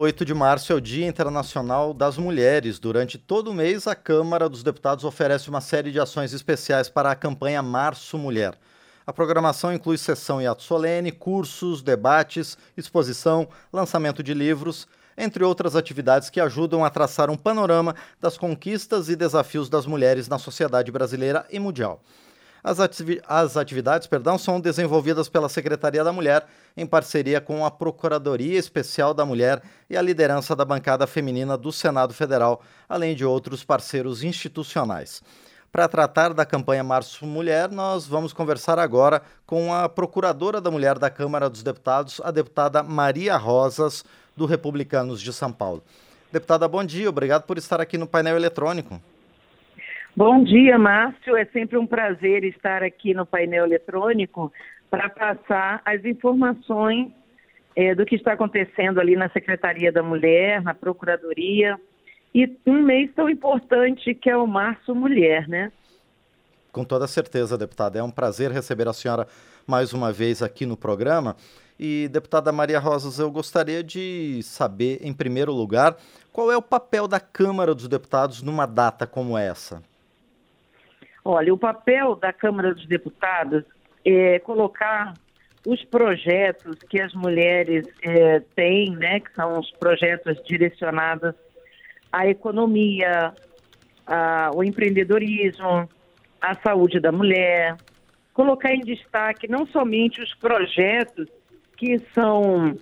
8 de março é o Dia Internacional das Mulheres. Durante todo o mês, a Câmara dos Deputados oferece uma série de ações especiais para a campanha Março Mulher. A programação inclui sessão e ato solene, cursos, debates, exposição, lançamento de livros, entre outras atividades que ajudam a traçar um panorama das conquistas e desafios das mulheres na sociedade brasileira e mundial. As, ativi as atividades perdão, são desenvolvidas pela Secretaria da Mulher em parceria com a Procuradoria Especial da Mulher e a liderança da bancada feminina do Senado Federal, além de outros parceiros institucionais. Para tratar da campanha Março Mulher, nós vamos conversar agora com a Procuradora da Mulher da Câmara dos Deputados, a deputada Maria Rosas, do Republicanos de São Paulo. Deputada, bom dia, obrigado por estar aqui no painel eletrônico. Bom dia, Márcio. É sempre um prazer estar aqui no painel eletrônico para passar as informações é, do que está acontecendo ali na Secretaria da Mulher, na Procuradoria, e um mês tão importante que é o Março Mulher, né? Com toda certeza, deputada. É um prazer receber a senhora mais uma vez aqui no programa. E, deputada Maria Rosas, eu gostaria de saber, em primeiro lugar, qual é o papel da Câmara dos Deputados numa data como essa? Olha, o papel da Câmara dos Deputados é colocar os projetos que as mulheres é, têm, né, que são os projetos direcionados à economia, ao empreendedorismo, à saúde da mulher, colocar em destaque não somente os projetos que são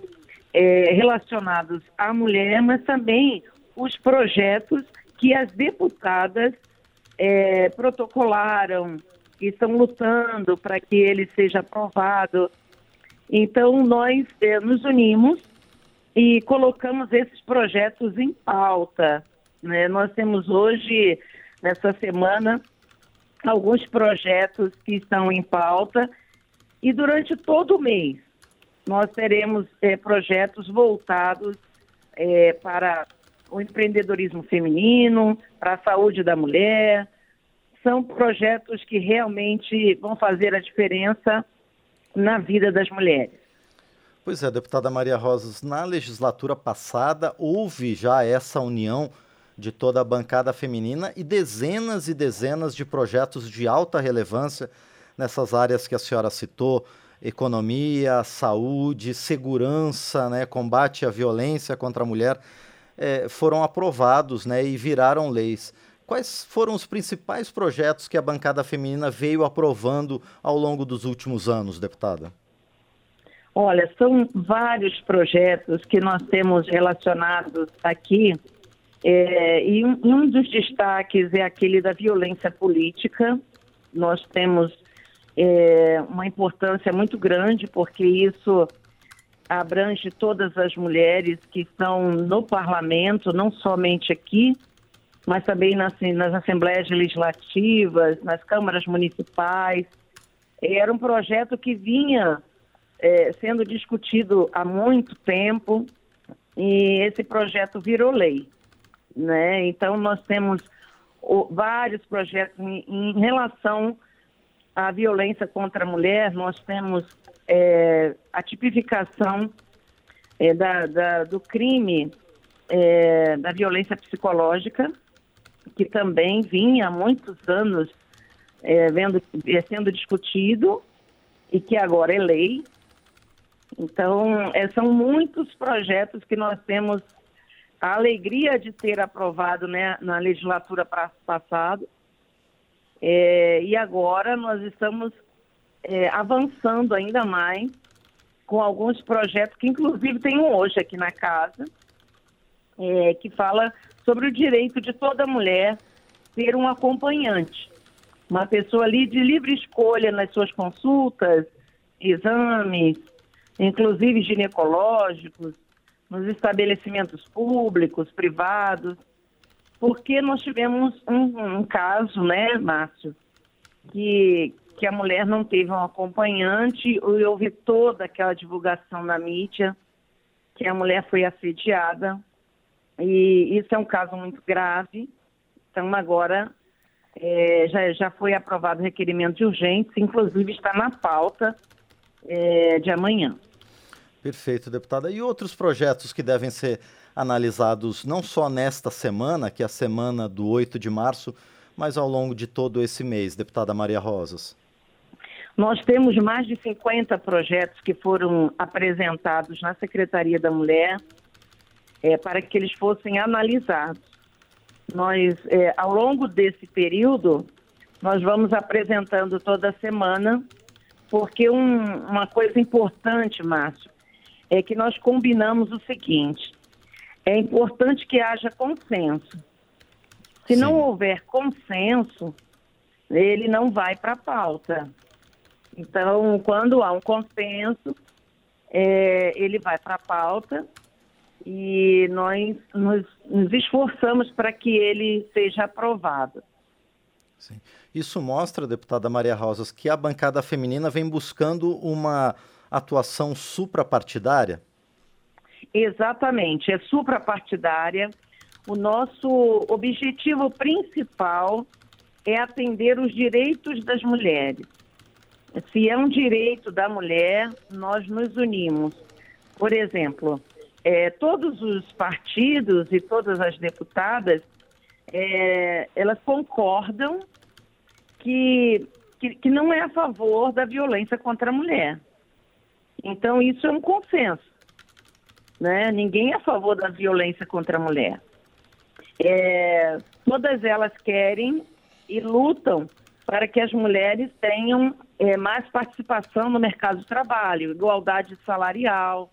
é, relacionados à mulher, mas também os projetos que as deputadas é, protocolaram, estão lutando para que ele seja aprovado. Então, nós é, nos unimos e colocamos esses projetos em pauta. Né? Nós temos hoje, nessa semana, alguns projetos que estão em pauta e durante todo o mês nós teremos é, projetos voltados é, para o empreendedorismo feminino, para a saúde da mulher. São projetos que realmente vão fazer a diferença na vida das mulheres. Pois é, deputada Maria Rosas, na legislatura passada houve já essa união de toda a bancada feminina e dezenas e dezenas de projetos de alta relevância nessas áreas que a senhora citou, economia, saúde, segurança, né, combate à violência contra a mulher é, foram aprovados né, e viraram leis. Quais foram os principais projetos que a bancada feminina veio aprovando ao longo dos últimos anos, deputada? Olha, são vários projetos que nós temos relacionados aqui, é, e um, um, dos destaques é aquele da violência política. Nós temos é, uma importância muito grande, porque isso abrange todas as mulheres que estão no parlamento, não somente aqui, mas também nas, nas assembleias legislativas, nas câmaras municipais. Era um projeto que vinha é, sendo discutido há muito tempo e esse projeto virou lei. Né? Então, nós temos o, vários projetos em, em relação à violência contra a mulher, nós temos é, a tipificação é, da, da, do crime é, da violência psicológica, que também vinha há muitos anos é, vendo, é, sendo discutido e que agora é lei. Então, é, são muitos projetos que nós temos a alegria de ter aprovado né, na legislatura passada. É, e agora nós estamos é, avançando ainda mais com alguns projetos que, inclusive, tem um hoje aqui na casa, é, que fala sobre o direito de toda mulher ter um acompanhante, uma pessoa ali de livre escolha nas suas consultas, exames, inclusive ginecológicos, nos estabelecimentos públicos, privados, porque nós tivemos um, um caso, né, Márcio, que, que a mulher não teve um acompanhante e houve toda aquela divulgação na mídia que a mulher foi assediada. E isso é um caso muito grave. Então, agora é, já, já foi aprovado o requerimento de urgência, inclusive está na pauta é, de amanhã. Perfeito, deputada. E outros projetos que devem ser analisados não só nesta semana, que é a semana do 8 de março, mas ao longo de todo esse mês, deputada Maria Rosas? Nós temos mais de 50 projetos que foram apresentados na Secretaria da Mulher é, para que eles fossem analisados. Nós, é, ao longo desse período, nós vamos apresentando toda semana, porque um, uma coisa importante, Márcio, é que nós combinamos o seguinte: é importante que haja consenso. Se Sim. não houver consenso, ele não vai para a pauta. Então, quando há um consenso, é, ele vai para a pauta e nós nos, nos esforçamos para que ele seja aprovado. Sim. Isso mostra, deputada Maria Rosas, que a bancada feminina vem buscando uma atuação suprapartidária? Exatamente, é suprapartidária. O nosso objetivo principal é atender os direitos das mulheres. Se é um direito da mulher, nós nos unimos. Por exemplo, é, todos os partidos e todas as deputadas, é, elas concordam que, que, que não é a favor da violência contra a mulher. Então, isso é um consenso. Né? Ninguém é a favor da violência contra a mulher. É, todas elas querem e lutam para que as mulheres tenham é, mais participação no mercado de trabalho, igualdade salarial,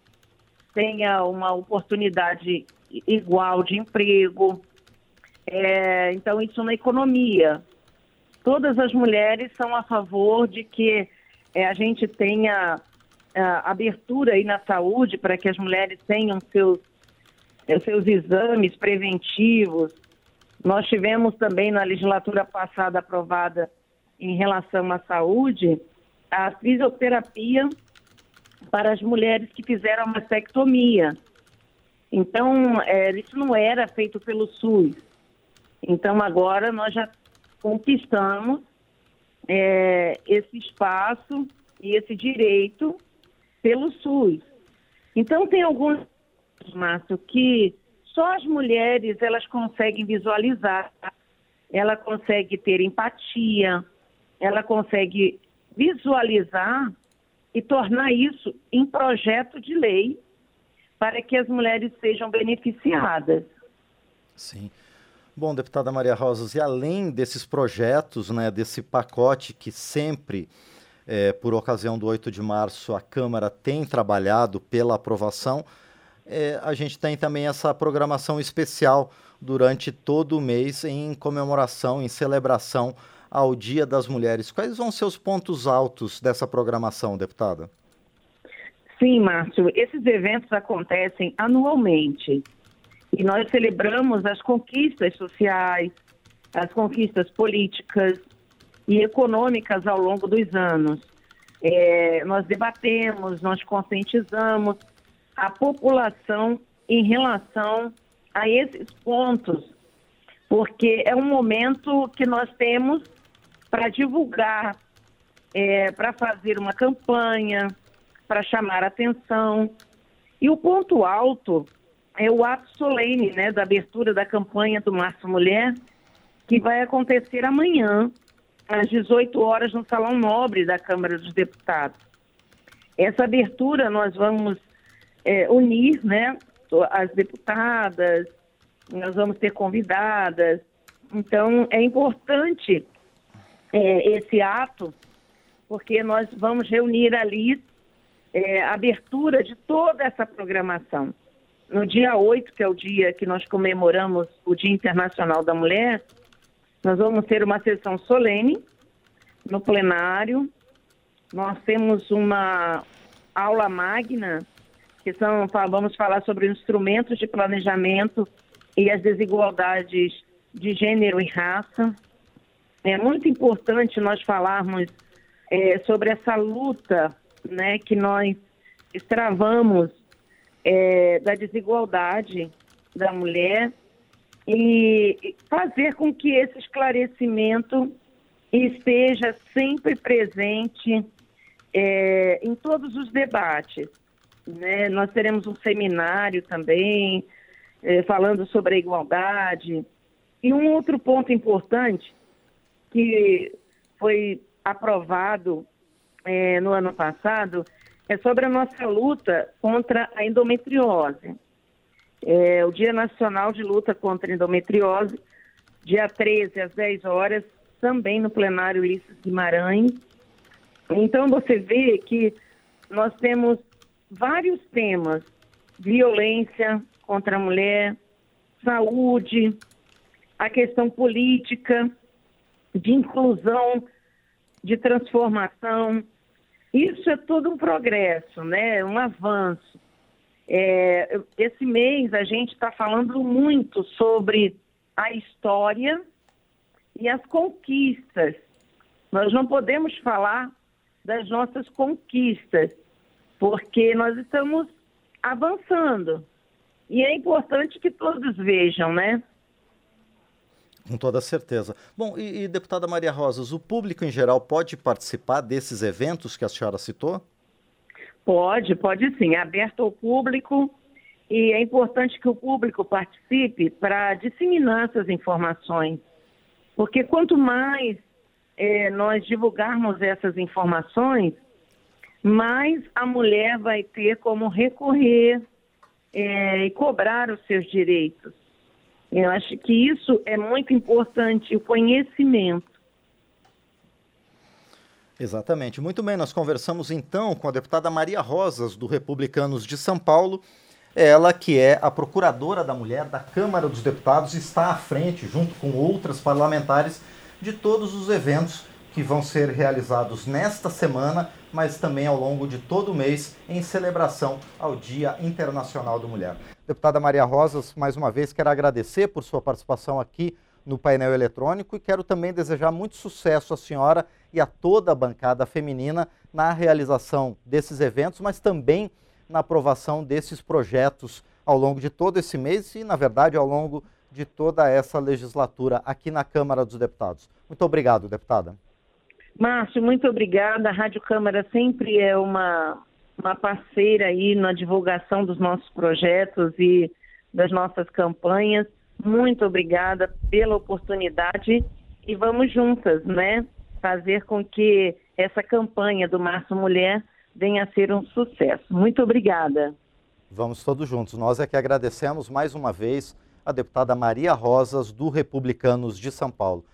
tenha uma oportunidade igual de emprego. É, então, isso na economia. Todas as mulheres são a favor de que é, a gente tenha abertura aí na saúde para que as mulheres tenham seus, é, seus exames preventivos. Nós tivemos também na legislatura passada aprovada em relação à saúde, a fisioterapia para as mulheres que fizeram a mastectomia. Então, é, isso não era feito pelo SUS. Então, agora nós já conquistamos é, esse espaço e esse direito pelo SUS. Então, tem alguns, Márcio, que só as mulheres elas conseguem visualizar, ela consegue ter empatia, ela consegue visualizar e tornar isso em projeto de lei para que as mulheres sejam beneficiadas. Sim. Bom, deputada Maria Rosas, e além desses projetos, né, desse pacote que sempre, é, por ocasião do 8 de março, a Câmara tem trabalhado pela aprovação, é, a gente tem também essa programação especial durante todo o mês em comemoração, em celebração ao Dia das Mulheres. Quais vão ser os pontos altos dessa programação, deputada? Sim, Márcio. Esses eventos acontecem anualmente e nós celebramos as conquistas sociais, as conquistas políticas e econômicas ao longo dos anos. É, nós debatemos, nós conscientizamos a população em relação a esses pontos, porque é um momento que nós temos para divulgar, é, para fazer uma campanha, para chamar atenção. E o ponto alto é o ato solene né, da abertura da campanha do Março Mulher, que vai acontecer amanhã, às 18 horas, no Salão Nobre da Câmara dos Deputados. Essa abertura nós vamos é, unir né, as deputadas, nós vamos ter convidadas. Então, é importante é, esse ato, porque nós vamos reunir ali é, a abertura de toda essa programação. No dia 8, que é o dia que nós comemoramos o Dia Internacional da Mulher, nós vamos ter uma sessão solene no plenário. Nós temos uma aula magna, que são, vamos falar sobre instrumentos de planejamento e as desigualdades de gênero e raça. É muito importante nós falarmos é, sobre essa luta né, que nós estravamos é, da desigualdade da mulher e fazer com que esse esclarecimento esteja sempre presente é, em todos os debates. Né? Nós teremos um seminário também é, falando sobre a igualdade. E um outro ponto importante que foi aprovado é, no ano passado é sobre a nossa luta contra a endometriose. É, o Dia Nacional de Luta contra a Endometriose, dia 13 às 10 horas, também no plenário Ulisses Guimarães. Então você vê que nós temos vários temas: violência contra a mulher, saúde, a questão política, de inclusão, de transformação. Isso é todo um progresso, né? um avanço. É, esse mês a gente está falando muito sobre a história e as conquistas. Nós não podemos falar das nossas conquistas, porque nós estamos avançando. E é importante que todos vejam, né? Com toda certeza. Bom, e, e, deputada Maria Rosas, o público em geral pode participar desses eventos que a senhora citou? Pode, pode sim. É aberto ao público e é importante que o público participe para disseminar essas informações. Porque quanto mais é, nós divulgarmos essas informações, mais a mulher vai ter como recorrer é, e cobrar os seus direitos. Eu acho que isso é muito importante, o conhecimento. Exatamente. Muito bem, nós conversamos então com a deputada Maria Rosas, do Republicanos de São Paulo. Ela, que é a procuradora da mulher da Câmara dos Deputados, está à frente, junto com outras parlamentares, de todos os eventos que vão ser realizados nesta semana, mas também ao longo de todo o mês, em celebração ao Dia Internacional da Mulher. Deputada Maria Rosas, mais uma vez quero agradecer por sua participação aqui no painel eletrônico e quero também desejar muito sucesso à senhora e a toda a bancada feminina na realização desses eventos, mas também na aprovação desses projetos ao longo de todo esse mês e, na verdade, ao longo de toda essa legislatura aqui na Câmara dos Deputados. Muito obrigado, deputada. Márcio, muito obrigada. A Rádio Câmara sempre é uma, uma parceira aí na divulgação dos nossos projetos e das nossas campanhas. Muito obrigada pela oportunidade e vamos juntas, né? Fazer com que essa campanha do Março Mulher venha a ser um sucesso. Muito obrigada. Vamos todos juntos. Nós é que agradecemos mais uma vez a deputada Maria Rosas, do Republicanos de São Paulo.